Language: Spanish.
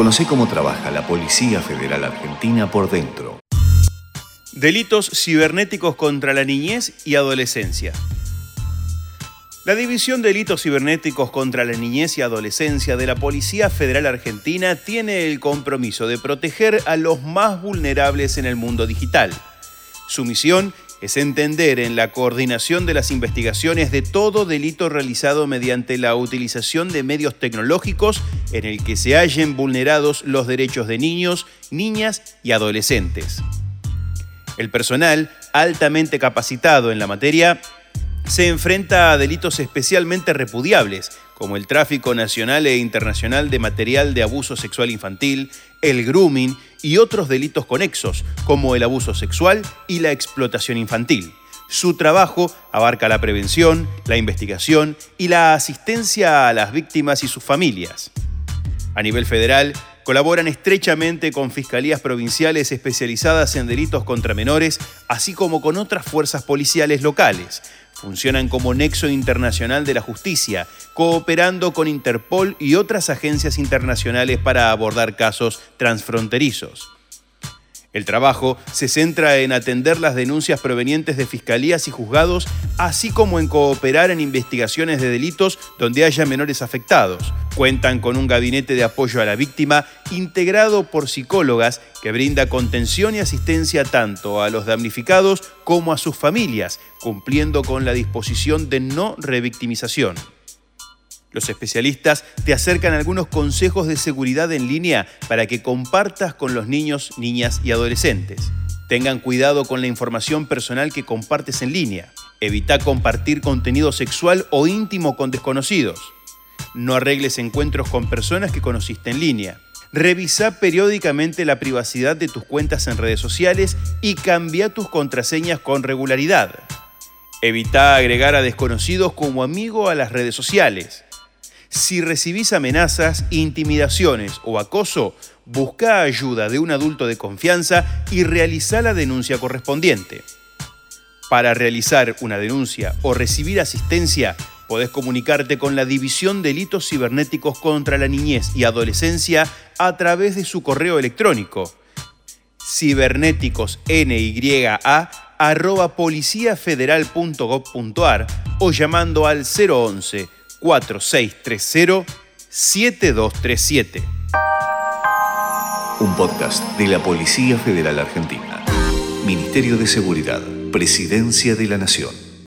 Conoce cómo trabaja la Policía Federal Argentina por dentro. Delitos cibernéticos contra la niñez y adolescencia. La División de Delitos Cibernéticos contra la Niñez y Adolescencia de la Policía Federal Argentina tiene el compromiso de proteger a los más vulnerables en el mundo digital. Su misión es entender en la coordinación de las investigaciones de todo delito realizado mediante la utilización de medios tecnológicos en el que se hallen vulnerados los derechos de niños, niñas y adolescentes. El personal, altamente capacitado en la materia, se enfrenta a delitos especialmente repudiables, como el tráfico nacional e internacional de material de abuso sexual infantil, el grooming y otros delitos conexos, como el abuso sexual y la explotación infantil. Su trabajo abarca la prevención, la investigación y la asistencia a las víctimas y sus familias. A nivel federal, colaboran estrechamente con fiscalías provinciales especializadas en delitos contra menores, así como con otras fuerzas policiales locales, Funcionan como nexo internacional de la justicia, cooperando con Interpol y otras agencias internacionales para abordar casos transfronterizos. El trabajo se centra en atender las denuncias provenientes de fiscalías y juzgados, así como en cooperar en investigaciones de delitos donde haya menores afectados. Cuentan con un gabinete de apoyo a la víctima integrado por psicólogas que brinda contención y asistencia tanto a los damnificados como a sus familias, cumpliendo con la disposición de no revictimización. Los especialistas te acercan algunos consejos de seguridad en línea para que compartas con los niños, niñas y adolescentes. Tengan cuidado con la información personal que compartes en línea. Evita compartir contenido sexual o íntimo con desconocidos. No arregles encuentros con personas que conociste en línea. Revisa periódicamente la privacidad de tus cuentas en redes sociales y cambia tus contraseñas con regularidad. Evita agregar a desconocidos como amigo a las redes sociales. Si recibís amenazas, intimidaciones o acoso, busca ayuda de un adulto de confianza y realiza la denuncia correspondiente. Para realizar una denuncia o recibir asistencia, podés comunicarte con la División Delitos Cibernéticos contra la Niñez y Adolescencia a través de su correo electrónico cibernéticosnya@policiafederal.gov.ar o llamando al 011 4630-7237. Un podcast de la Policía Federal Argentina. Ministerio de Seguridad, Presidencia de la Nación.